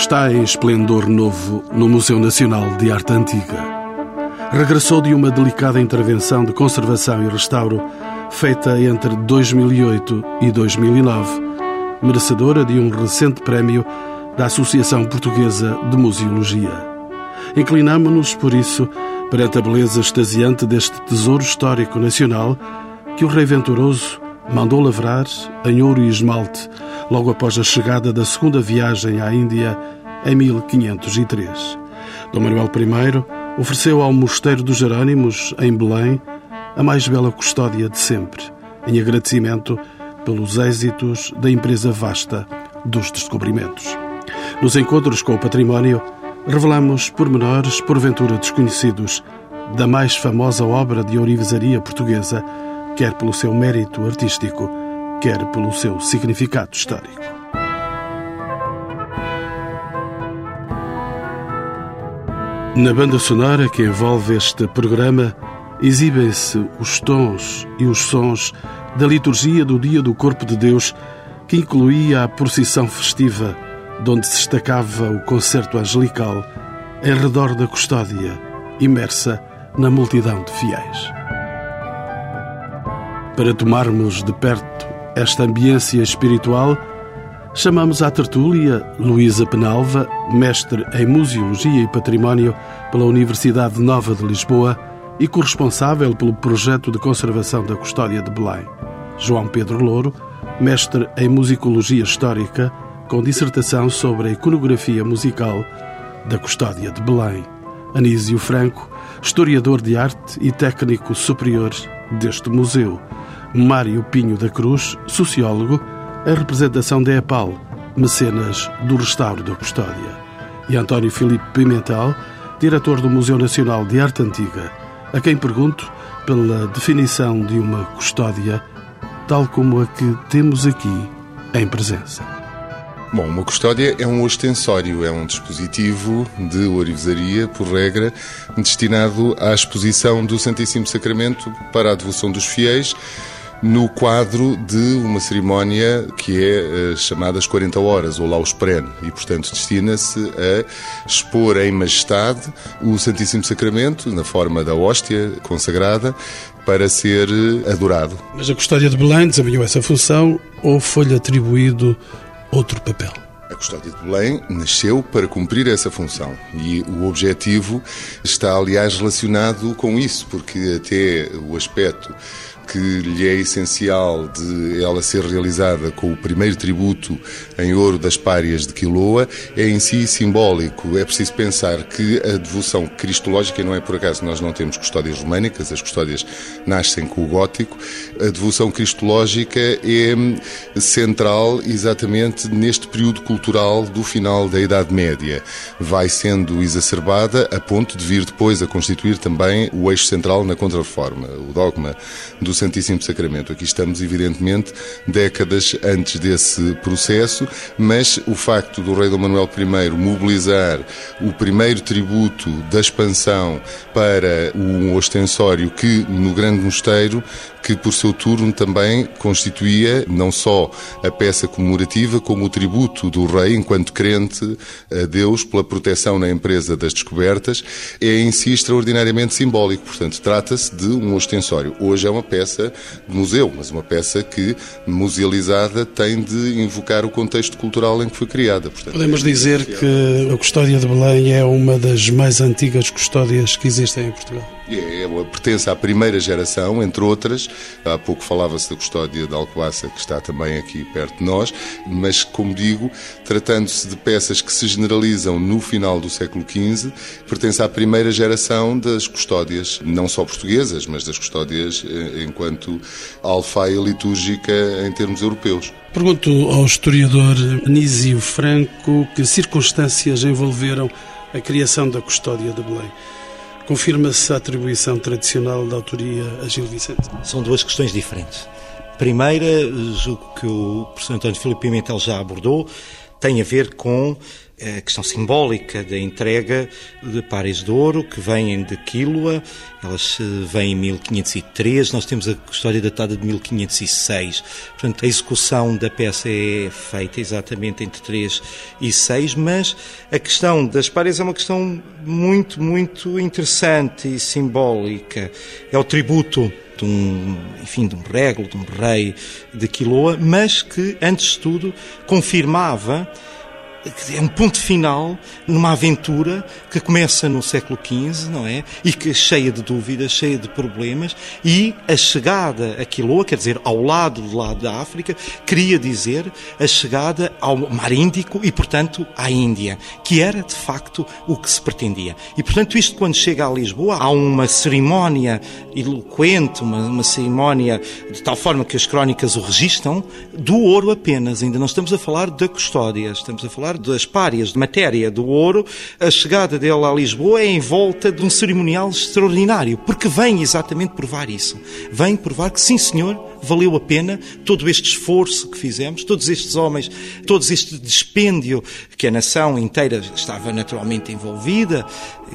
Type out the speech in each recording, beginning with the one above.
está em esplendor novo no Museu Nacional de Arte Antiga. Regressou de uma delicada intervenção de conservação e restauro feita entre 2008 e 2009, merecedora de um recente prémio da Associação Portuguesa de Museologia. Inclinamo-nos, por isso, perante a beleza extasiante deste tesouro histórico nacional que o Rei Venturoso mandou lavrar em ouro e esmalte logo após a chegada da segunda viagem à Índia em 1503. Dom Manuel I ofereceu ao Mosteiro dos Jerônimos, em Belém, a mais bela custódia de sempre, em agradecimento pelos êxitos da empresa vasta dos descobrimentos. Nos encontros com o património, revelamos pormenores, porventura desconhecidos, da mais famosa obra de ourivesaria portuguesa, quer pelo seu mérito artístico, quer pelo seu significado histórico. Na banda sonora que envolve este programa, exibem-se os tons e os sons da liturgia do Dia do Corpo de Deus, que incluía a procissão festiva, onde se destacava o concerto angelical em redor da custódia, imersa na multidão de fiéis. Para tomarmos de perto esta ambiência espiritual, chamamos à tertúlia Luísa Penalva, mestre em Museologia e Património pela Universidade Nova de Lisboa e corresponsável pelo projeto de conservação da custódia de Belém. João Pedro Louro, mestre em Musicologia Histórica, com dissertação sobre a iconografia musical da custódia de Belém. Anísio Franco, historiador de arte e técnico superior deste museu. Mário Pinho da Cruz, sociólogo, a representação da EPAL, mecenas do restauro da custódia. E António Filipe Pimentel, diretor do Museu Nacional de Arte Antiga, a quem pergunto pela definição de uma custódia tal como a que temos aqui em presença. Bom, uma custódia é um ostensório, é um dispositivo de orivesaria, por regra, destinado à exposição do Santíssimo Sacramento para a devoção dos fiéis, no quadro de uma cerimónia que é uh, chamada as 40 horas, ou Laus Pren, e portanto destina-se a expor em majestade o Santíssimo Sacramento, na forma da hóstia consagrada, para ser eh, adorado. Mas a Custódia de Belém desempenhou essa função ou foi-lhe atribuído outro papel? A Custódia de Belém nasceu para cumprir essa função e o objetivo está, aliás, relacionado com isso, porque até o aspecto que lhe é essencial de ela ser realizada com o primeiro tributo em ouro das párias de Quiloa é em si simbólico. É preciso pensar que a devoção cristológica, e não é por acaso nós não temos custódias românicas, as custódias nascem com o gótico, a devoção cristológica é central exatamente neste período cultural do final da Idade Média. Vai sendo exacerbada a ponto de vir depois a constituir também o eixo central na Contra-Reforma. O dogma do Santíssimo Sacramento. Aqui estamos, evidentemente, décadas antes desse processo, mas o facto do rei Dom Manuel I mobilizar o primeiro tributo da expansão para um ostensório que, no Grande Mosteiro, que por seu turno também constituía não só a peça comemorativa, como o tributo do rei enquanto crente a Deus pela proteção na empresa das descobertas, é em si extraordinariamente simbólico. Portanto, trata-se de um ostensório. Hoje é uma peça de museu, mas uma peça que, musealizada, tem de invocar o contexto cultural em que foi criada. Portanto, Podemos dizer que a Custódia de Belém é uma das mais antigas custódias que existem em Portugal. É, é, pertence à primeira geração, entre outras. Há pouco falava-se da custódia de Alcoaça, que está também aqui perto de nós, mas, como digo, tratando-se de peças que se generalizam no final do século XV, pertence à primeira geração das custódias, não só portuguesas, mas das custódias eh, enquanto alfaia litúrgica em termos europeus. Pergunto ao historiador Anísio Franco que circunstâncias envolveram a criação da custódia de Belém. Confirma-se a atribuição tradicional da autoria a Gil Vicente? São duas questões diferentes. Primeira, julgo que o professor António Filipe Pimentel já abordou, tem a ver com a questão simbólica da entrega de pares de ouro que vêm de Quílua, elas vêm em 1503, nós temos a história datada de 1506. Portanto, a execução da peça é feita exatamente entre 3 e 6, mas a questão das pares é uma questão muito, muito interessante e simbólica. É o tributo de um, enfim, de um de um rei de Quiloa, mas que, antes de tudo, confirmava é um ponto final numa aventura que começa no século XV, não é? E que é cheia de dúvidas, cheia de problemas, e a chegada a Quiloa, quer dizer, ao lado do lado da África, queria dizer a chegada ao Mar Índico e, portanto, à Índia, que era de facto o que se pretendia. E, portanto, isto quando chega a Lisboa, há uma cerimónia eloquente, uma, uma cerimónia de tal forma que as crónicas o registram, do ouro apenas. Ainda não estamos a falar da custódia, estamos a falar falar das párias de matéria do ouro, a chegada dele a Lisboa é em volta de um cerimonial extraordinário, porque vem exatamente provar isso. Vem provar que, sim, senhor, valeu a pena todo este esforço que fizemos, todos estes homens, todo este dispêndio que a nação inteira estava naturalmente envolvida.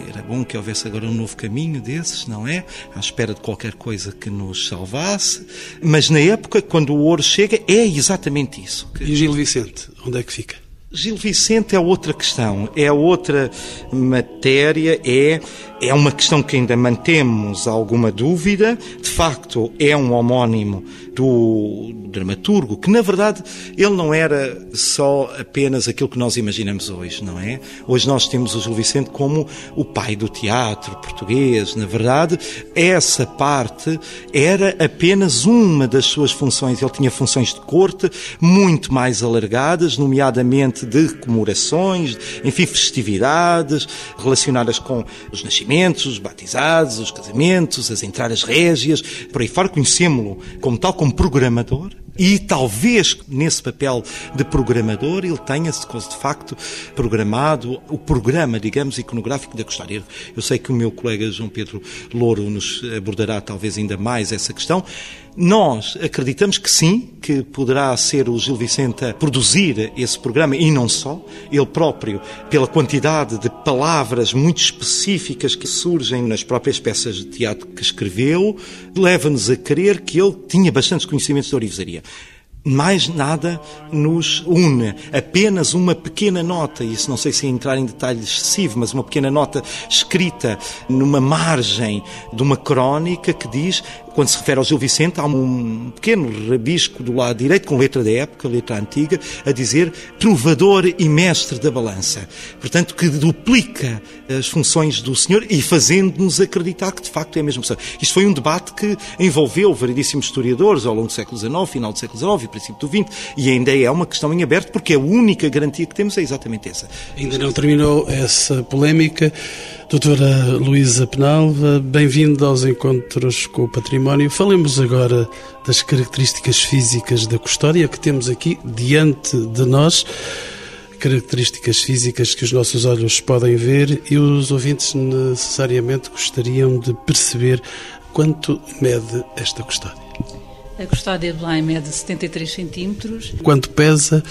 Era bom que houvesse agora um novo caminho desses, não é? À espera de qualquer coisa que nos salvasse. Mas na época, quando o ouro chega, é exatamente isso. E Gil Vicente, onde é que fica? Gil Vicente é outra questão, é outra matéria, é é uma questão que ainda mantemos alguma dúvida. De facto, é um homónimo do dramaturgo, que na verdade ele não era só apenas aquilo que nós imaginamos hoje, não é? Hoje nós temos o Gil Vicente como o pai do teatro português. Na verdade, essa parte era apenas uma das suas funções. Ele tinha funções de corte muito mais alargadas, nomeadamente de comemorações, enfim, festividades relacionadas com os nascimentos os batizados, os casamentos, as entradas régias, por aí fora conhecemos-lo como tal, como programador, e talvez nesse papel de programador ele tenha-se de facto programado o programa, digamos, iconográfico da Custódia. Eu sei que o meu colega João Pedro Louro nos abordará talvez ainda mais essa questão. Nós acreditamos que sim, que poderá ser o Gil Vicente a produzir esse programa e não só, ele próprio, pela quantidade de palavras muito específicas que surgem nas próprias peças de teatro que escreveu, leva-nos a crer que ele tinha bastantes conhecimentos de orivesaria mais nada nos une. Apenas uma pequena nota, isso não sei se entrar em detalhe excessivo, mas uma pequena nota escrita numa margem de uma crónica que diz quando se refere ao Gil Vicente, há um pequeno rabisco do lado direito, com letra da época, letra antiga, a dizer trovador e mestre da balança. Portanto, que duplica as funções do senhor e fazendo-nos acreditar que de facto é a mesma pessoa. Isto foi um debate que envolveu variedíssimos historiadores ao longo do século XIX, final do século XIX e princípio do XX, e ainda é uma questão em aberto, porque a única garantia que temos é exatamente essa. Ainda não terminou essa polémica. Doutora Luísa Penalva, bem-vinda aos Encontros com o Património. Falemos agora das características físicas da custódia que temos aqui diante de nós. Características físicas que os nossos olhos podem ver e os ouvintes necessariamente gostariam de perceber quanto mede esta custódia. A custódia de Belém mede 73 centímetros. Quanto pesa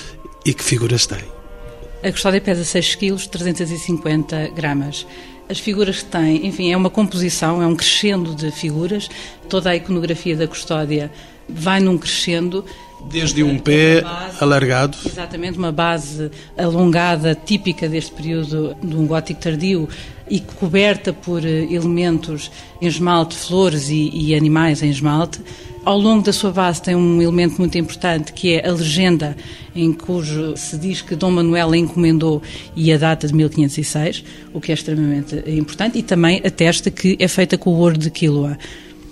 e que figuras tem? A custódia pesa 6 kg, 350 gramas as figuras que tem, enfim, é uma composição, é um crescendo de figuras. Toda a iconografia da custódia vai num crescendo. Desde um pé base, alargado. Exatamente, uma base alongada, típica deste período de um gótico tardio e coberta por eh, elementos em esmalte, flores e, e animais em esmalte. Ao longo da sua base tem um elemento muito importante que é a legenda em cujo se diz que Dom Manuel encomendou e a data de 1506, o que é extremamente importante, e também atesta que é feita com o ouro de Quiloa.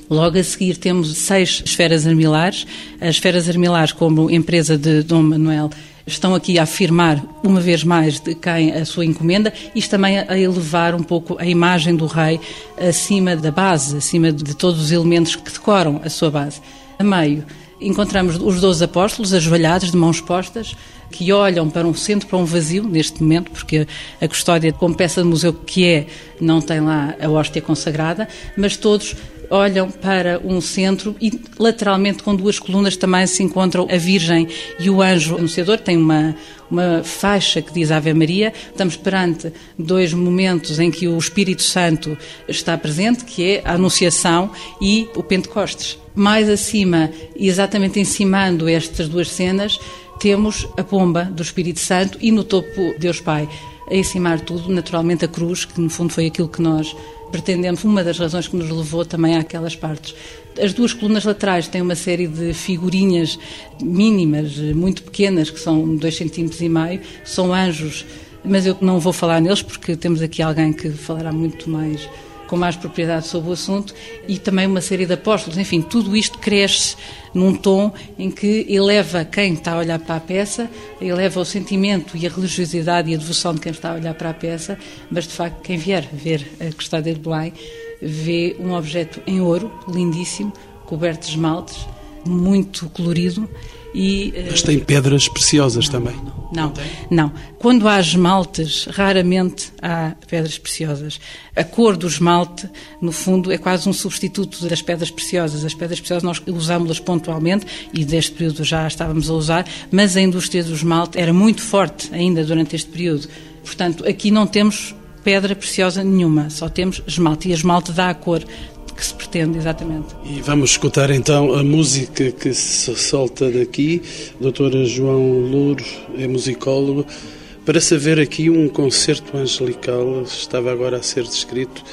Logo a seguir temos seis esferas armilares. As esferas armilares, como empresa de Dom Manuel, estão aqui a afirmar, uma vez mais, de quem a sua encomenda, isto também a elevar um pouco a imagem do rei acima da base, acima de todos os elementos que decoram a sua base. A meio, encontramos os doze apóstolos ajoelhados, de mãos postas, que olham para um centro, para um vazio, neste momento, porque a custódia, como peça de museu que é, não tem lá a hóstia consagrada, mas todos olham para um centro e lateralmente com duas colunas também se encontram a Virgem e o anjo anunciador. Tem uma, uma faixa que diz Ave Maria. Estamos perante dois momentos em que o Espírito Santo está presente, que é a Anunciação e o Pentecostes. Mais acima, exatamente encimando estas duas cenas, temos a pomba do Espírito Santo e no topo Deus Pai. A encimar tudo, naturalmente a cruz, que no fundo foi aquilo que nós pretendemos, uma das razões que nos levou também àquelas partes. As duas colunas laterais têm uma série de figurinhas mínimas, muito pequenas, que são dois centímetros e meio, são anjos, mas eu não vou falar neles porque temos aqui alguém que falará muito mais com mais propriedade sobre o assunto e também uma série de apóstolos. Enfim, tudo isto cresce num tom em que eleva quem está a olhar para a peça, eleva o sentimento e a religiosidade e a devoção de quem está a olhar para a peça, mas de facto quem vier ver a Custódia de Belém vê um objeto em ouro, lindíssimo, coberto de esmaltes, muito colorido e, eh, Mas tem pedras preciosas não, também? Não, não, não. Quando há esmaltes, raramente há pedras preciosas. A cor do esmalte, no fundo, é quase um substituto das pedras preciosas. As pedras preciosas nós usámos-las pontualmente e deste período já estávamos a usar, mas a indústria do esmalte era muito forte ainda durante este período. Portanto, aqui não temos pedra preciosa nenhuma, só temos esmalte. E esmalte dá a cor que se pretende, exatamente. E vamos escutar então a música que se solta daqui. Doutora João Louro é musicólogo. Para saber aqui um concerto angelical, estava agora a ser descrito,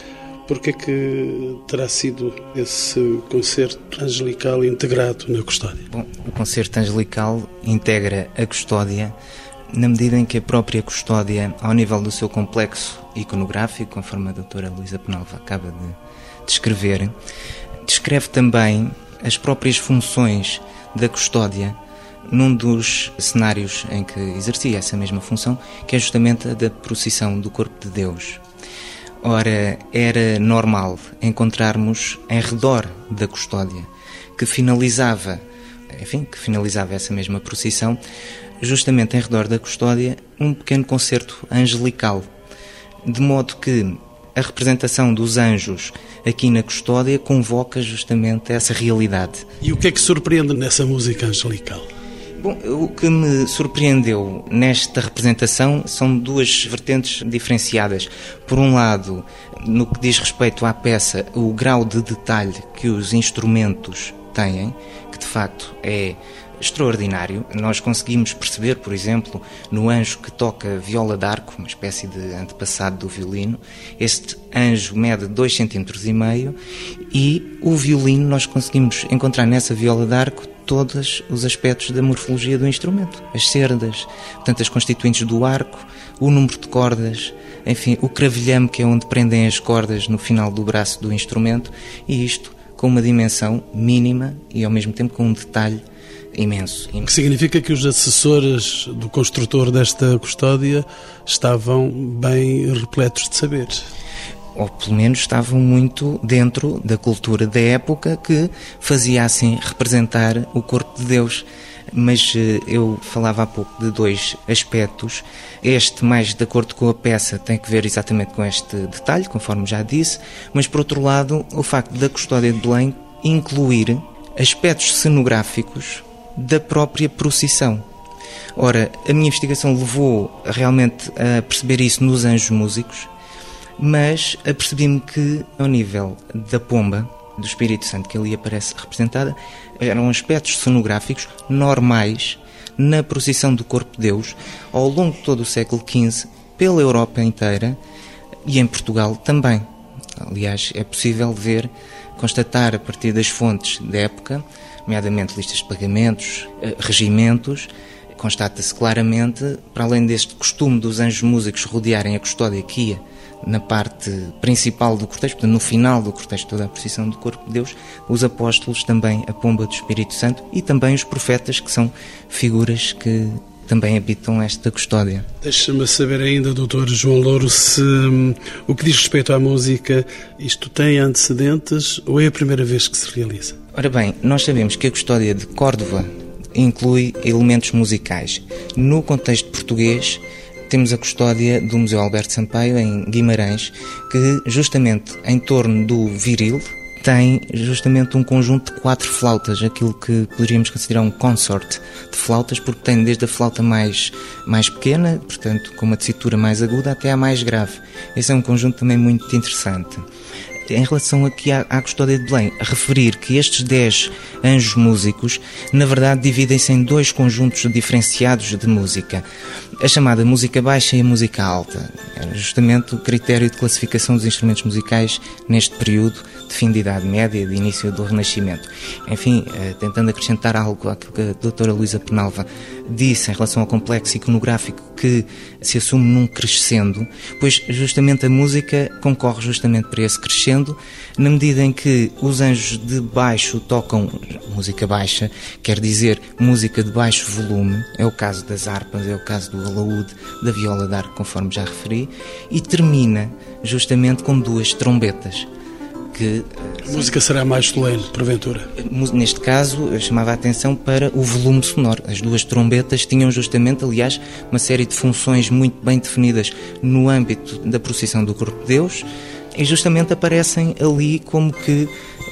porque é que terá sido esse concerto angelical integrado na custódia? Bom, o concerto angelical integra a custódia na medida em que a própria custódia, ao nível do seu complexo iconográfico, conforme a doutora Luísa Penalva acaba de descrever, descreve também as próprias funções da custódia num dos cenários em que exercia essa mesma função, que é justamente a da procissão do corpo de Deus. Ora, era normal encontrarmos em redor da custódia, que finalizava, enfim, que finalizava essa mesma procissão, justamente em redor da custódia, um pequeno concerto angelical, de modo que a representação dos anjos aqui na custódia convoca justamente essa realidade. E o que é que surpreende nessa música angelical? Bom, o que me surpreendeu nesta representação são duas vertentes diferenciadas. Por um lado, no que diz respeito à peça, o grau de detalhe que os instrumentos têm, que de facto é extraordinário. Nós conseguimos perceber, por exemplo, no anjo que toca viola d'arco, uma espécie de antepassado do violino, este anjo mede 2 cm e o violino nós conseguimos encontrar nessa viola d'arco todos os aspectos da morfologia do instrumento, as cerdas, portanto as constituintes do arco, o número de cordas, enfim, o cravilhame que é onde prendem as cordas no final do braço do instrumento e isto com uma dimensão mínima e ao mesmo tempo com um detalhe imenso. O que significa que os assessores do construtor desta custódia estavam bem repletos de saberes ou pelo menos estavam muito dentro da cultura da época que fazia assim representar o corpo de Deus. Mas eh, eu falava há pouco de dois aspectos. Este, mais de acordo com a peça, tem que ver exatamente com este detalhe, conforme já disse, mas por outro lado, o facto da custódia de Belém incluir aspectos cenográficos da própria procissão. Ora, a minha investigação levou realmente a perceber isso nos anjos músicos, mas apercebi-me que, ao nível da pomba, do Espírito Santo que ali aparece representada, eram aspectos cenográficos normais na procissão do Corpo de Deus ao longo de todo o século XV, pela Europa inteira e em Portugal também. Aliás, é possível ver, constatar a partir das fontes da época, nomeadamente listas de pagamentos, eh, regimentos, constata-se claramente, para além deste costume dos anjos músicos rodearem a custódia ia na parte principal do cortejo, portanto, no final do cortejo, toda a procissão do corpo de Deus, os apóstolos também, a pomba do Espírito Santo e também os profetas, que são figuras que também habitam esta custódia. Deixa-me saber ainda, doutor João Louro, se hum, o que diz respeito à música, isto tem antecedentes ou é a primeira vez que se realiza? Ora bem, nós sabemos que a custódia de Córdoba inclui elementos musicais. No contexto português, temos a custódia do Museu Alberto Sampaio, em Guimarães, que justamente em torno do viril, tem justamente um conjunto de quatro flautas, aquilo que poderíamos considerar um consort de flautas, porque tem desde a flauta mais, mais pequena, portanto com uma tessitura mais aguda, até a mais grave. Esse é um conjunto também muito interessante em relação aqui à, à custódia de Belém, referir que estes 10 anjos músicos, na verdade, dividem-se em dois conjuntos diferenciados de música. A chamada música baixa e a música alta. Era justamente o critério de classificação dos instrumentos musicais neste período de fim de Idade Média, de início do Renascimento. Enfim, eh, tentando acrescentar algo àquilo que a doutora Luísa Penalva disse em relação ao complexo iconográfico que se assume num crescendo, pois justamente a música concorre justamente para esse crescendo, na medida em que os anjos de baixo tocam música baixa, quer dizer música de baixo volume, é o caso das harpas, é o caso do alaúde, da viola d'arco, conforme já referi, e termina justamente com duas trombetas que... A música será mais solene, porventura? Neste caso, eu chamava a atenção para o volume sonoro. As duas trombetas tinham justamente, aliás, uma série de funções muito bem definidas no âmbito da procissão do Corpo de Deus e justamente aparecem ali como que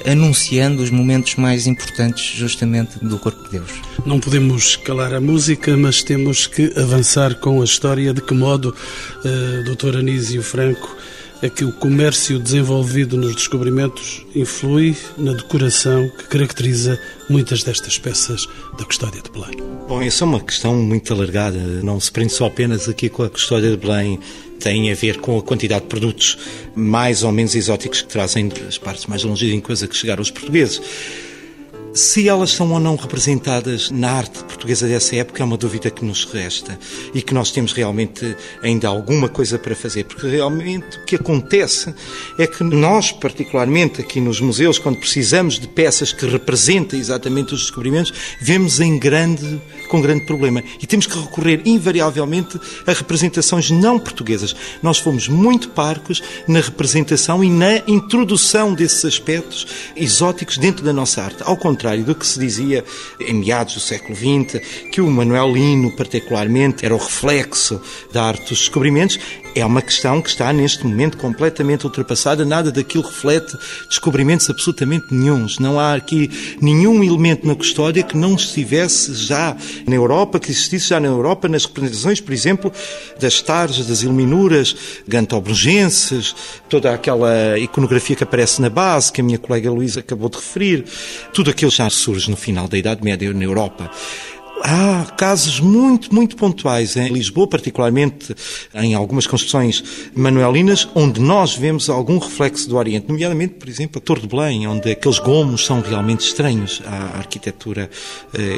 anunciando os momentos mais importantes justamente do Corpo de Deus. Não podemos calar a música, mas temos que avançar com a história de que modo uh, Dr. Anísio Franco é que o comércio desenvolvido nos descobrimentos influi na decoração que caracteriza muitas destas peças da custódia de Belém. Bom, essa é uma questão muito alargada, não se prende só apenas aqui com a custódia de Belém, tem a ver com a quantidade de produtos mais ou menos exóticos que trazem das partes mais longínquas a que chegaram os portugueses. Se elas são ou não representadas na arte portuguesa dessa época é uma dúvida que nos resta e que nós temos realmente ainda alguma coisa para fazer, porque realmente o que acontece é que nós, particularmente aqui nos museus, quando precisamos de peças que representem exatamente os descobrimentos, vemos em grande, com grande problema e temos que recorrer invariavelmente a representações não portuguesas. Nós fomos muito parcos na representação e na introdução desses aspectos exóticos dentro da nossa arte. Ao contrário, contrário do que se dizia em meados do século XX, que o Manuel Lino, particularmente, era o reflexo da arte dos descobrimentos, é uma questão que está neste momento completamente ultrapassada, nada daquilo reflete descobrimentos absolutamente nenhums. Não há aqui nenhum elemento na custódia que não estivesse já na Europa, que existisse já na Europa nas representações, por exemplo, das tarjas, das iluminuras gantobrugenses, toda aquela iconografia que aparece na base, que a minha colega Luísa acabou de referir, tudo aquilo já surge no final da Idade Média na Europa. Há casos muito, muito pontuais em Lisboa, particularmente em algumas construções manuelinas, onde nós vemos algum reflexo do Oriente, nomeadamente, por exemplo, a Torre de Belém, onde aqueles gomos são realmente estranhos à arquitetura eh,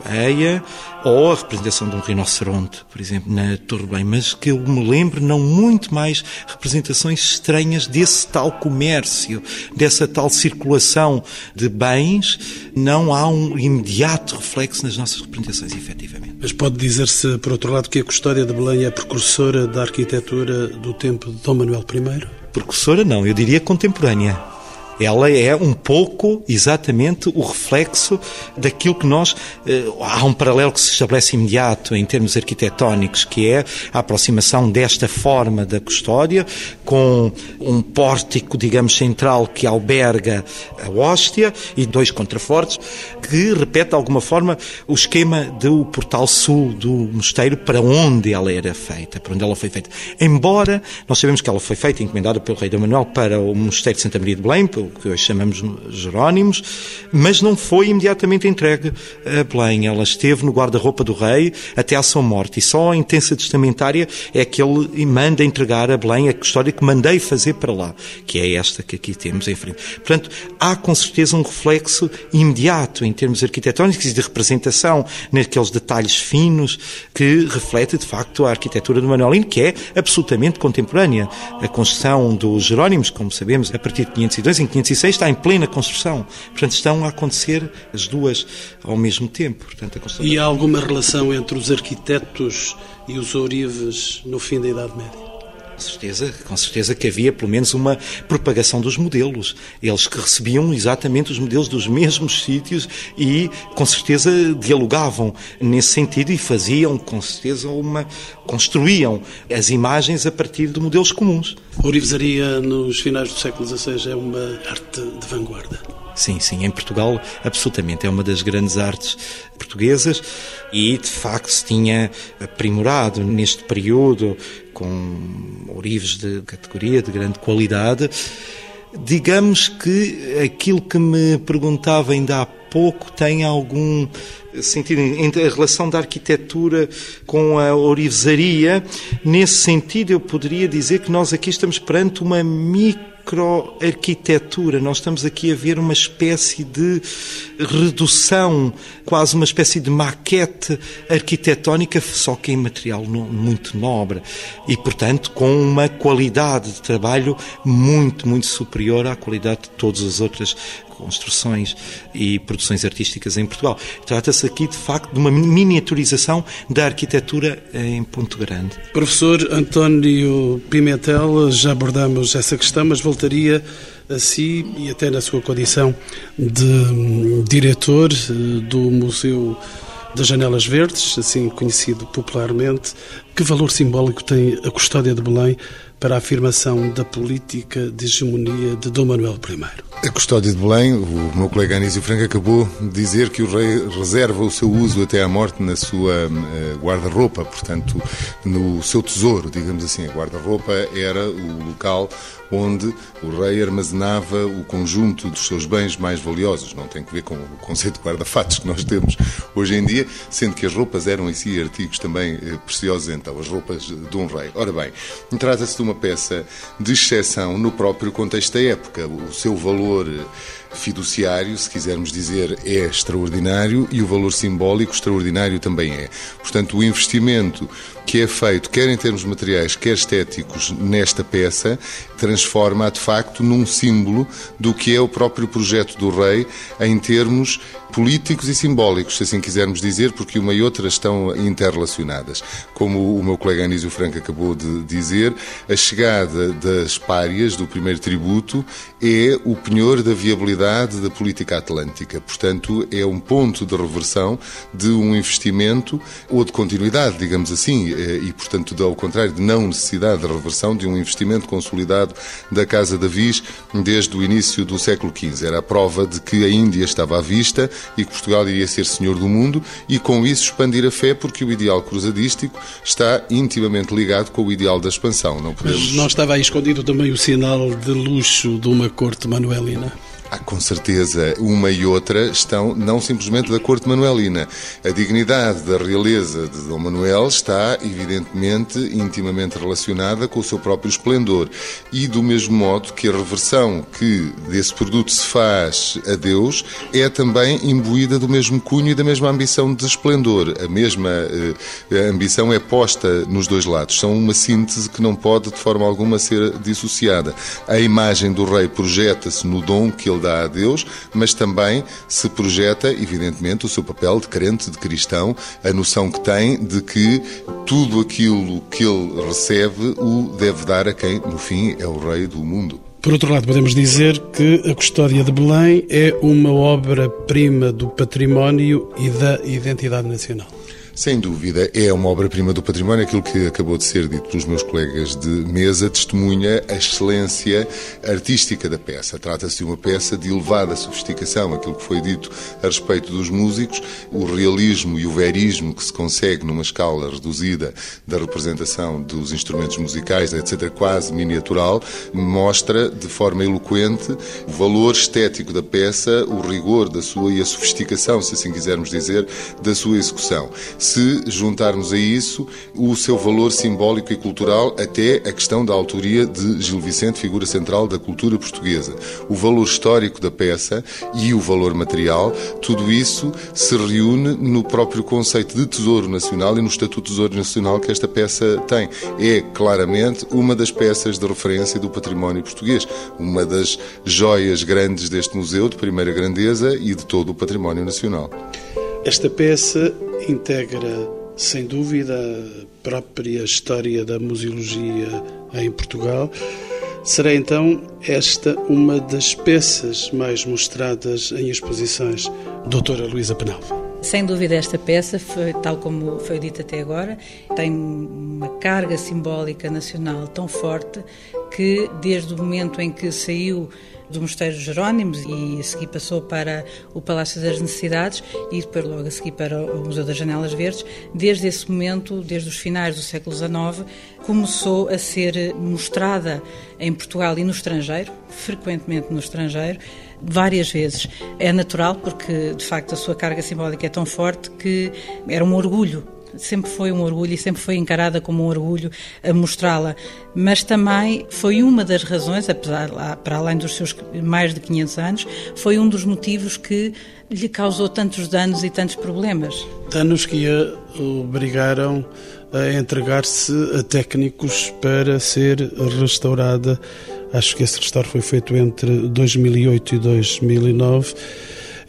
europeia, ou a representação de um rinoceronte, por exemplo, na Torre Belém, mas que eu me lembro não muito mais representações estranhas desse tal comércio, dessa tal circulação de bens, não há um imediato reflexo nas nossas representações representações, efetivamente. Mas pode dizer-se, por outro lado, que a Custódia de Belém é precursora da arquitetura do tempo de Dom Manuel I? Precursora não, eu diria contemporânea ela é um pouco exatamente o reflexo daquilo que nós. Eh, há um paralelo que se estabelece imediato em termos arquitetónicos, que é a aproximação desta forma da custódia com um pórtico, digamos, central que alberga a hóstia e dois contrafortes, que repete de alguma forma o esquema do portal sul do mosteiro para onde ela era feita, para onde ela foi feita. Embora nós sabemos que ela foi feita, encomendada pelo rei Dom Manuel para o mosteiro de Santa Maria de Belém, que hoje chamamos Jerónimos, mas não foi imediatamente entregue a Belém. Ela esteve no guarda-roupa do rei até à sua morte e só a intensa testamentária é que ele manda entregar a Belém a história que mandei fazer para lá, que é esta que aqui temos em frente. Portanto, há com certeza um reflexo imediato em termos arquitetónicos e de representação naqueles detalhes finos que reflete de facto a arquitetura do Manuelino, que é absolutamente contemporânea. A construção dos Jerónimos, como sabemos, a partir de 502 em 506 está em plena construção. Portanto, estão a acontecer as duas ao mesmo tempo. Portanto, e há alguma relação entre os arquitetos e os ourives no fim da Idade Média? Com certeza, com certeza que havia pelo menos uma propagação dos modelos. Eles que recebiam exatamente os modelos dos mesmos sítios e com certeza dialogavam nesse sentido e faziam com certeza uma construíam as imagens a partir de modelos comuns. A ourivesaria nos finais do século XVI é uma arte de vanguarda. Sim, sim, em Portugal, absolutamente. É uma das grandes artes portuguesas e, de facto, se tinha aprimorado neste período com ourives de categoria, de grande qualidade. Digamos que aquilo que me perguntava ainda há pouco tem algum sentido a relação da arquitetura com a ourivesaria. Nesse sentido, eu poderia dizer que nós aqui estamos perante uma micro microarquitetura. Nós estamos aqui a ver uma espécie de redução, quase uma espécie de maquete arquitetónica, só que em material muito nobre e, portanto, com uma qualidade de trabalho muito, muito superior à qualidade de todas as outras construções e produções artísticas em Portugal. Trata-se aqui, de facto, de uma miniaturização da arquitetura em Ponto Grande. Professor António Pimentel, já abordamos essa questão, mas voltaria a si e até na sua condição de hum, diretor eh, do Museu das Janelas Verdes, assim conhecido popularmente. Que valor simbólico tem a custódia de Belém para a afirmação da política de hegemonia de Dom Manuel I. A custódia de Belém, o meu colega Anísio Franco acabou de dizer que o rei reserva o seu uso até à morte na sua uh, guarda-roupa, portanto, no seu tesouro, digamos assim. A guarda-roupa era o local onde o rei armazenava o conjunto dos seus bens mais valiosos. Não tem que ver com o conceito de guarda-fatos que nós temos hoje em dia, sendo que as roupas eram em si artigos também eh, preciosos, então, as roupas de um rei. Ora bem, trata-se de uma peça de exceção no próprio contexto da época. O seu valor fiduciário, se quisermos dizer, é extraordinário e o valor simbólico extraordinário também é. Portanto, o investimento que é feito, quer em termos materiais, quer estéticos, nesta peça, transforma-a de facto num símbolo do que é o próprio projeto do rei em termos políticos e simbólicos, se assim quisermos dizer, porque uma e outra estão interrelacionadas. Como o meu colega Anísio Franco acabou de dizer, a chegada das párias do primeiro tributo é o penhor da viabilidade da política atlântica. Portanto, é um ponto de reversão de um investimento ou de continuidade, digamos assim, e, portanto, ao contrário de não necessidade de reversão de um investimento consolidado da Casa da Viz desde o início do século XV. Era a prova de que a Índia estava à vista e que Portugal iria ser senhor do mundo e, com isso, expandir a fé, porque o ideal cruzadístico está intimamente ligado com o ideal da expansão. Não podemos... Mas não estava aí escondido também o sinal de luxo de uma corte manuelina? Há com certeza uma e outra estão não simplesmente da corte manuelina. A dignidade da realeza de Dom Manuel está, evidentemente, intimamente relacionada com o seu próprio esplendor. E do mesmo modo que a reversão que desse produto se faz a Deus é também imbuída do mesmo cunho e da mesma ambição de esplendor. A mesma eh, ambição é posta nos dois lados. São uma síntese que não pode, de forma alguma, ser dissociada. A imagem do rei projeta-se no dom que ele dá a Deus, mas também se projeta, evidentemente, o seu papel de crente, de cristão, a noção que tem de que tudo aquilo que ele recebe o deve dar a quem, no fim, é o rei do mundo. Por outro lado, podemos dizer que a Custódia de Belém é uma obra-prima do património e da identidade nacional. Sem dúvida, é uma obra-prima do património. Aquilo que acabou de ser dito pelos meus colegas de mesa testemunha a excelência artística da peça. Trata-se de uma peça de elevada sofisticação. Aquilo que foi dito a respeito dos músicos, o realismo e o verismo que se consegue numa escala reduzida da representação dos instrumentos musicais, etc., quase miniatural, mostra de forma eloquente o valor estético da peça, o rigor da sua e a sofisticação, se assim quisermos dizer, da sua execução se juntarmos a isso o seu valor simbólico e cultural, até a questão da autoria de Gil Vicente, figura central da cultura portuguesa. O valor histórico da peça e o valor material, tudo isso se reúne no próprio conceito de Tesouro Nacional e no Estatuto de Tesouro Nacional que esta peça tem. É claramente uma das peças de referência do património português, uma das joias grandes deste museu, de primeira grandeza e de todo o património nacional. Esta peça integra sem dúvida, a própria história da museologia em Portugal. Será então esta uma das peças mais mostradas em exposições, doutora Luísa Penalva? Sem dúvida, esta peça, foi, tal como foi dito até agora, tem uma carga simbólica nacional tão forte que, desde o momento em que saiu do Mosteiro Jerónimos e a seguir passou para o Palácio das Necessidades e depois logo a seguir para o Museu das Janelas Verdes, desde esse momento, desde os finais do século XIX, começou a ser mostrada em Portugal e no estrangeiro, frequentemente no estrangeiro, várias vezes. É natural porque, de facto, a sua carga simbólica é tão forte que era um orgulho sempre foi um orgulho e sempre foi encarada como um orgulho a mostrá-la. Mas também foi uma das razões, apesar para além dos seus mais de 500 anos, foi um dos motivos que lhe causou tantos danos e tantos problemas. Danos que a obrigaram a entregar-se a técnicos para ser restaurada. Acho que esse restauro foi feito entre 2008 e 2009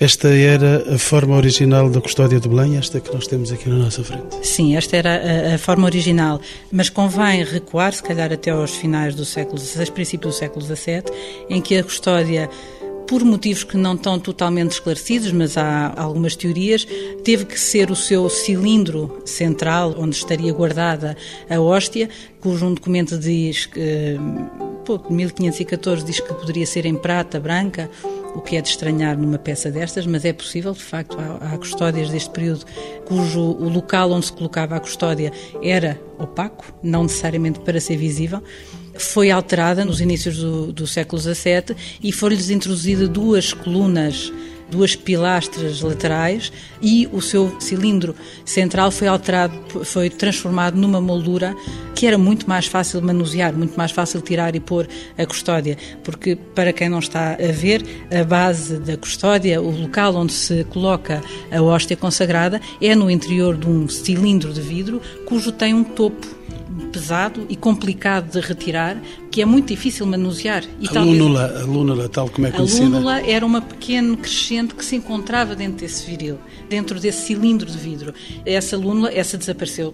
esta era a forma original da custódia de Belém, esta que nós temos aqui na nossa frente? Sim, esta era a, a forma original, mas convém recuar, se calhar até aos finais do século XVI, princípio do século XVII, em que a custódia por motivos que não estão totalmente esclarecidos, mas há algumas teorias, teve que ser o seu cilindro central, onde estaria guardada a hóstia, cujo um documento diz que, pô, 1514 diz que poderia ser em prata branca, o que é de estranhar numa peça destas, mas é possível, de facto, há, há custódias deste período cujo o local onde se colocava a custódia era opaco, não necessariamente para ser visível. Foi alterada nos inícios do, do século XVII e foram-lhes introduzidas duas colunas duas pilastras laterais e o seu cilindro central foi alterado, foi transformado numa moldura que era muito mais fácil de manusear, muito mais fácil tirar e pôr a custódia, porque para quem não está a ver, a base da custódia, o local onde se coloca a hóstia consagrada é no interior de um cilindro de vidro cujo tem um topo pesado e complicado de retirar, que é muito difícil manusear. E a, talvez, lúnula, a lúnula, tal como é conhecida? A lúnula era uma pequena crescente que se encontrava dentro desse viril, dentro desse cilindro de vidro. Essa lúnula, essa desapareceu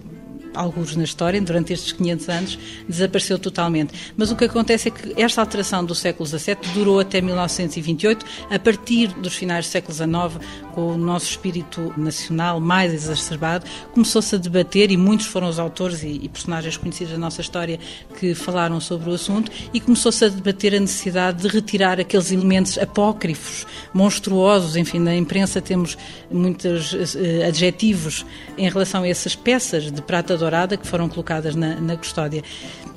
alguns na história, durante estes 500 anos, desapareceu totalmente. Mas o que acontece é que esta alteração do século XVII durou até 1928, a partir dos finais do século XIX, com o nosso espírito nacional mais exacerbado, começou-se a debater, e muitos foram os autores e, e personagens conhecidos da nossa história que falaram sobre o assunto, e começou-se a debater a necessidade de retirar aqueles elementos apócrifos, monstruosos, enfim, na imprensa temos muitos uh, adjetivos em relação a essas peças de prata dourada que foram colocadas na, na custódia.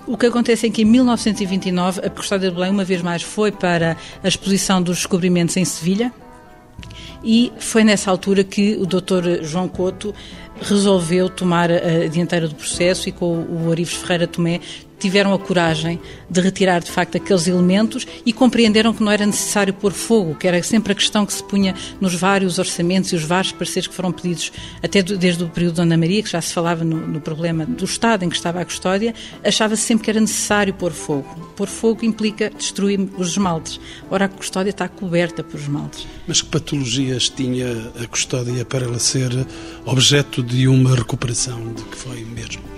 O que acontece é que em 1929 a Custódia de Belém uma vez mais foi para a exposição dos descobrimentos em Sevilha e foi nessa altura que o Dr. João Couto resolveu tomar a dianteira do processo e com o Arives Ferreira Tomé tiveram a coragem de retirar de facto aqueles elementos e compreenderam que não era necessário pôr fogo, que era sempre a questão que se punha nos vários orçamentos e os vários pareceres que foram pedidos até desde o período de Ana Maria, que já se falava no, no problema do estado em que estava a custódia, achava-se sempre que era necessário pôr fogo. Pôr fogo implica destruir os esmaltes. Ora, a custódia está coberta por esmaltes. Mas que patologias tinha a custódia para ela ser objeto de uma recuperação de que foi mesmo?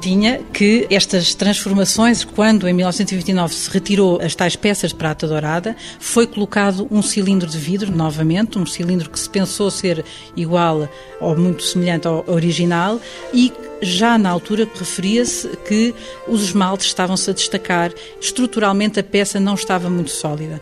Tinha que estas transformações, quando em 1929 se retirou as tais peças de prata dourada, foi colocado um cilindro de vidro, novamente, um cilindro que se pensou ser igual ou muito semelhante ao original e já na altura referia-se que os esmaltes estavam-se a destacar, estruturalmente a peça não estava muito sólida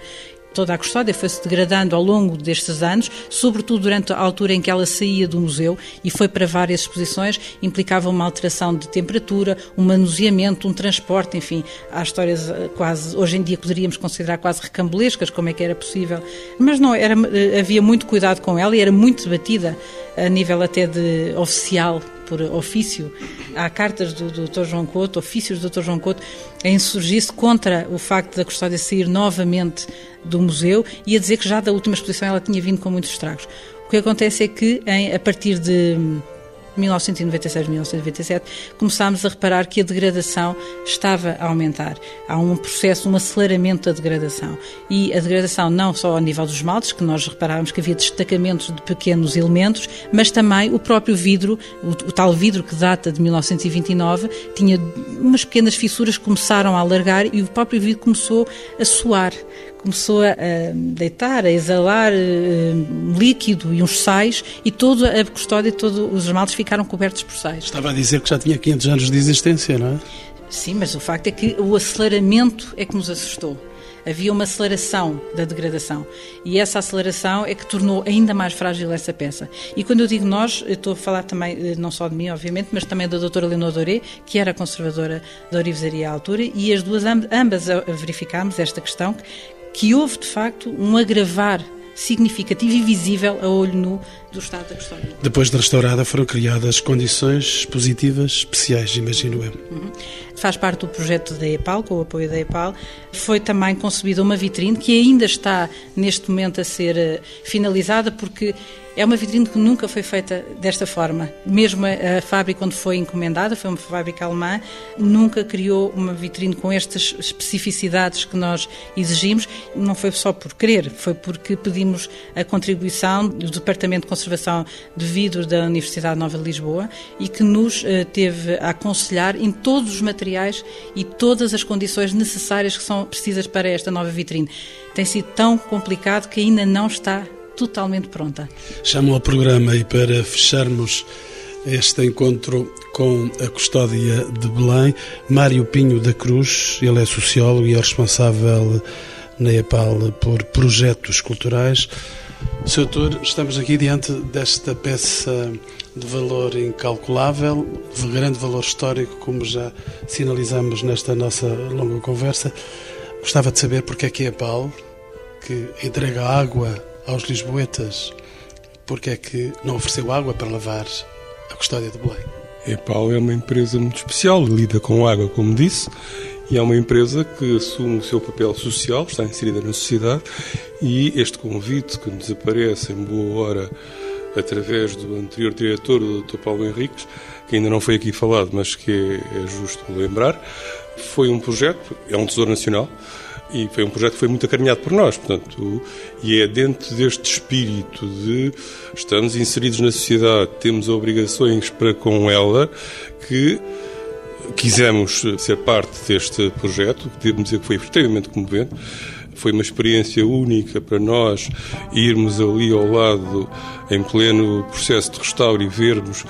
toda a custódia foi-se degradando ao longo destes anos, sobretudo durante a altura em que ela saía do museu e foi para várias exposições, implicava uma alteração de temperatura, um manuseamento, um transporte, enfim, há histórias eh, quase, hoje em dia poderíamos considerar quase recambulescas, como é que era possível, mas não, era, eh, havia muito cuidado com ela e era muito debatida a nível até de oficial por ofício, há cartas do, Dr. João Couto, ofícios do Dr. João Couto, a insurgir-se contra o facto da custódia sair novamente do museu e a dizer que já da última exposição ela tinha vindo com muitos estragos. O que acontece é que, em, a partir de 1996, 1997, começámos a reparar que a degradação estava a aumentar. Há um processo, um aceleramento da degradação. E a degradação não só ao nível dos esmaltes, que nós reparávamos que havia destacamentos de pequenos elementos, mas também o próprio vidro, o, o tal vidro que data de 1929, tinha umas pequenas fissuras que começaram a alargar e o próprio vidro começou a suar começou a deitar, a exalar uh, líquido e uns sais e toda a custódia, todos os esmaltes ficaram cobertos por sais. Estava a dizer que já tinha 500 anos de existência, não é? Sim, mas o facto é que o aceleramento é que nos assustou havia uma aceleração da degradação. E essa aceleração é que tornou ainda mais frágil essa peça. E quando eu digo nós, eu estou a falar também, eh, não só de mim, obviamente, mas também da doutora Leonor Doré, que era conservadora da Orivesaria à altura, e as duas ambas verificámos esta questão, que houve de facto um agravar significativo e visível a olho nu do estado da custódia. Depois de restaurada foram criadas condições positivas especiais, imagino eu. Uhum. Faz parte do projeto da EPAL, com o apoio da EPAL. Foi também concebida uma vitrine que ainda está neste momento a ser eh, finalizada porque é uma vitrine que nunca foi feita desta forma. Mesmo a, fábrica onde foi encomendada, foi uma fábrica alemã, nunca criou uma vitrine com estas especificidades que nós exigimos. Não foi só por querer, foi porque pedimos a contribuição do Departamento de Conservação de Vidro da Universidade Nova de Lisboa e que nos uh, teve a aconselhar em todos os materiais e todas as condições necessárias que são precisas para esta nova vitrine. Tem sido tão complicado que ainda não está totalmente pronta. Chamo ao programa e para fecharmos este encontro com a custódia de Belém, Mário Pinho da Cruz, ele é sociólogo e é responsável na EPAL por projetos culturais. Sr. Doutor, estamos aqui diante desta peça de valor incalculável, de grande valor histórico, como já sinalizamos nesta nossa longa conversa. Gostava de saber porque é que a EPAL, que entrega água aos lisboetas porque é que não ofereceu água para lavar a custódia de Belém. EPAL é uma empresa muito especial, lida com água, como disse, e é uma empresa que assume o seu papel social, está inserida na sociedade, e este convite que nos aparece em boa hora através do anterior diretor, o Dr. Paulo Henriques, que ainda não foi aqui falado, mas que é, é justo lembrar, foi um projeto, é um tesouro nacional, e foi um projeto que foi muito acarinhado por nós, portanto, e é dentro deste espírito de estamos inseridos na sociedade, temos obrigações para com ela, que quisemos ser parte deste projeto, devo dizer que foi extremamente comovente, foi uma experiência única para nós irmos ali ao lado, em pleno processo de restauro e vermos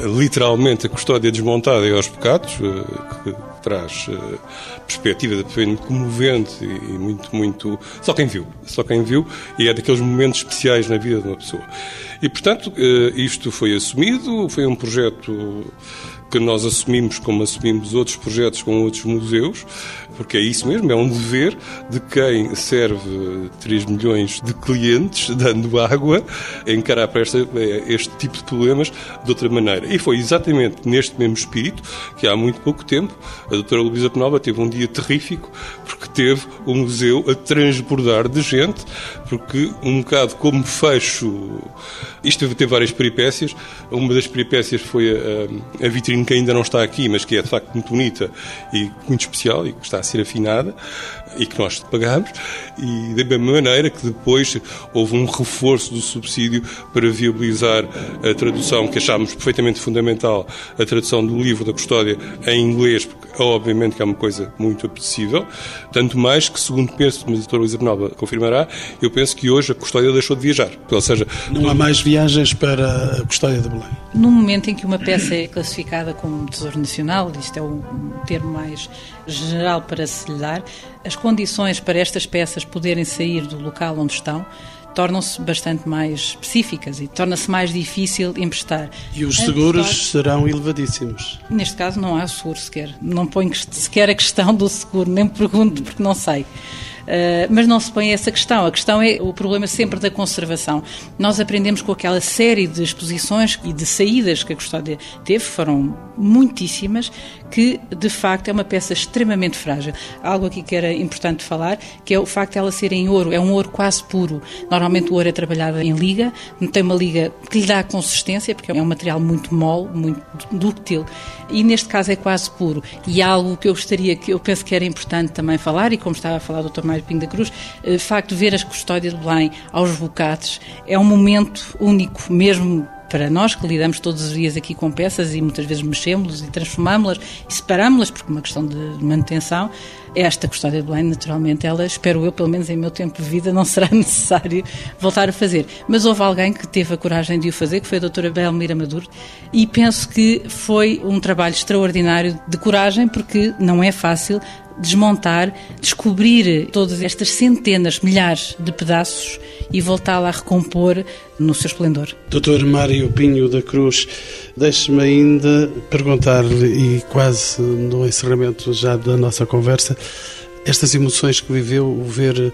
literalmente a custódia desmontada e aos pecados, eh, que traz eh, perspectiva muito comovente e muito, muito. Só quem viu, só quem viu, e é daqueles momentos especiais na vida de uma pessoa. E, portanto, eh, isto foi assumido, foi um projeto que nós assumimos como assumimos outros projetos com outros museus, porque é isso mesmo, é um dever de quem serve 3 milhões de clientes dando água, encarar para esta, este tipo de problemas de outra maneira. E foi exatamente neste mesmo espírito que há muito pouco tempo a doutora Luísa Penalva teve um dia terrífico porque teve o museu a transbordar de gente, porque um bocado como fecho, isto teve várias peripécias, uma das peripécias foi a, a vitrine que ainda não está aqui, mas que é de facto muito bonita e muito especial e que está a ser afinada e que nós pagamos, e da mesma maneira que depois houve um reforço do subsídio para viabilizar a tradução, que achámos perfeitamente fundamental, a tradução do livro da custódia em inglês, porque obviamente que é uma coisa muito apetecível, tanto mais que, segundo penso, mas a doutora Luísa Penalba confirmará, eu penso que hoje a custódia deixou de viajar, ou seja... Não há mais viagens para a custódia de Belém? No momento em que uma peça é classificada como Tesouro Nacional, isto é um termo mais geral para se lhe dar, as condições para estas peças poderem sair do local onde estão tornam-se bastante mais específicas e torna-se mais difícil emprestar. E os seguros serão elevadíssimos? Neste caso não há seguro sequer. Não ponho sequer a questão do seguro, nem pergunto porque não sei. Uh, mas não se põe essa questão. A questão é o problema sempre da conservação. Nós aprendemos com aquela série de exposições e de saídas que a Custódia teve, foram muitíssimas, que de facto é uma peça extremamente frágil. Algo aqui que era importante falar, que é o facto de ela ser em ouro, é um ouro quase puro. Normalmente o ouro é trabalhado em liga, não tem uma liga que lhe dá consistência, porque é um material muito mole, muito dúctil, e neste caso é quase puro. E algo que eu gostaria, que eu penso que era importante também falar, e como estava a falar o Dr. Mário Pinho da Cruz, eh, o facto de ver as custódias de Belém aos bocates é um momento único, mesmo para nós que lidamos todos os dias aqui com peças e muitas vezes mexemos e transformamos-las e separamos-las, porque é uma questão de manutenção, esta custódia de Belém, naturalmente, ela, espero eu, pelo menos em meu tempo de vida, não será necessário voltar a fazer. Mas houve alguém que teve a coragem de o fazer, que foi a doutora Belmira Maduro, e penso que foi um trabalho extraordinário de coragem, porque não é fácil desmontar, descobrir todas estas centenas, milhares de pedaços e voltá-la a recompor no seu esplendor. Doutor Mário Pinho da Cruz, deixe-me ainda perguntar-lhe, e quase no encerramento já da nossa conversa, estas emoções que viveu, ver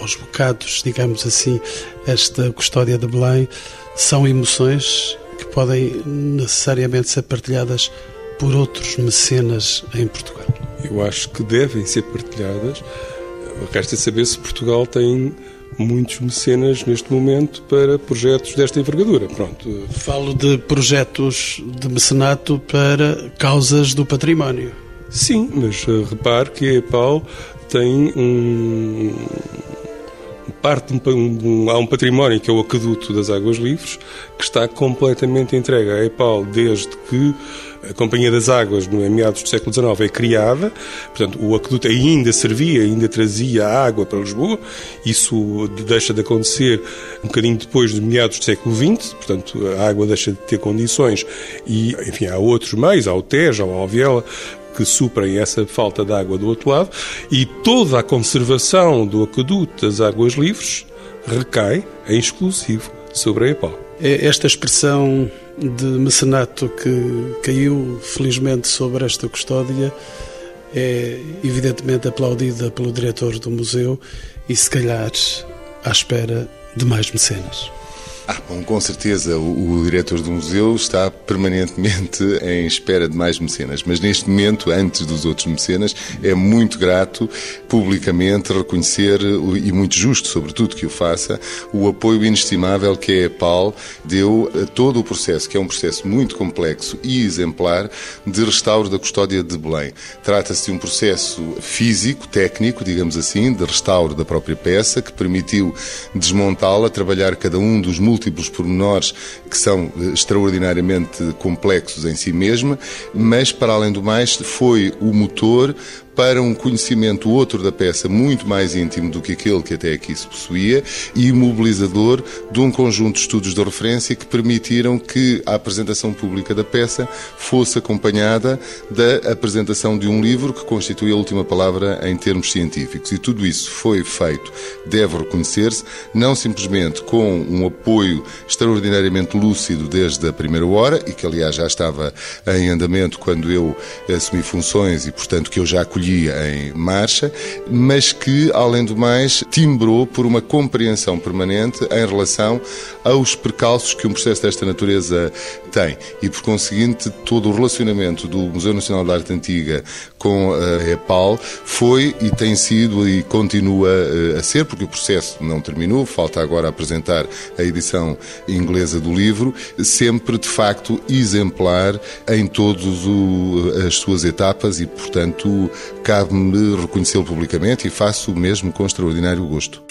aos bocados, digamos assim, esta custódia de Belém, são emoções que podem necessariamente ser partilhadas por outros mecenas em Portugal? Eu acho que devem ser partilhadas. Resta saber se Portugal tem muitos mecenas neste momento para projetos desta envergadura. Pronto. Falo de projetos de mecenato para causas do património. Sim, mas uh, repare que a EPAL tem um, parte de um, há um património que é o aqueduto das águas livres que está completamente entregue à EPAL desde que a Companhia das Águas, no meados do século XIX, é criada, portanto, o aqueduto ainda servia, ainda trazia água para Lisboa, isso deixa de acontecer um bocadinho depois de meados do século XX, portanto, a água deixa de ter condições. E, enfim, há outros meios, há o Tejo, há o Alviela, que suprem essa falta de água do outro lado. E toda a conservação do aqueduto das águas livres recai em exclusivo sobre a EPAL. É esta expressão de mecenato que caiu felizmente sobre esta custódia é evidentemente aplaudida pelo diretor do museu e se calhar à espera de mais mecenas. Ah, bom, com certeza o, o, diretor do museu está permanentemente em espera de mais mecenas, mas neste momento, antes dos outros mecenas, é muito grato publicamente reconhecer, e muito justo, sobretudo, que o faça, o apoio inestimável que a EPAL deu a todo o processo, que é um processo muito complexo e exemplar, de restauro da custódia de Belém. Trata-se de um processo físico, técnico, digamos assim, de restauro da própria peça, que permitiu desmontá-la, trabalhar cada um dos múltiplos múltiplos pormenores que são eh, extraordinariamente complexos em si mesma, mas, para além do mais, foi o motor para um conhecimento outro da peça muito mais íntimo do que aquele que até aqui se possuía e mobilizador de um conjunto de estudos de referência que permitiram que a apresentação pública da peça fosse acompanhada da apresentação de um livro que constitui a última palavra em termos científicos. E tudo isso foi feito, deve reconhecer-se, não simplesmente com um apoio extraordinariamente lúcido desde a primeira hora, e que aliás já estava em andamento quando eu assumi funções e, portanto, que eu já acolhi em marcha, mas que, além do mais, timbrou por uma compreensão permanente em relação aos percalços que um processo desta natureza tem. E, por conseguinte, todo o relacionamento do Museu Nacional de Arte Antiga com a EPAL foi e tem sido e continua eh, a ser, porque o processo não terminou, falta agora apresentar a edição inglesa do livro, sempre de facto exemplar em todas as suas etapas e, portanto, cabe-me reconhecê-lo publicamente e faço o mesmo com extraordinário gosto.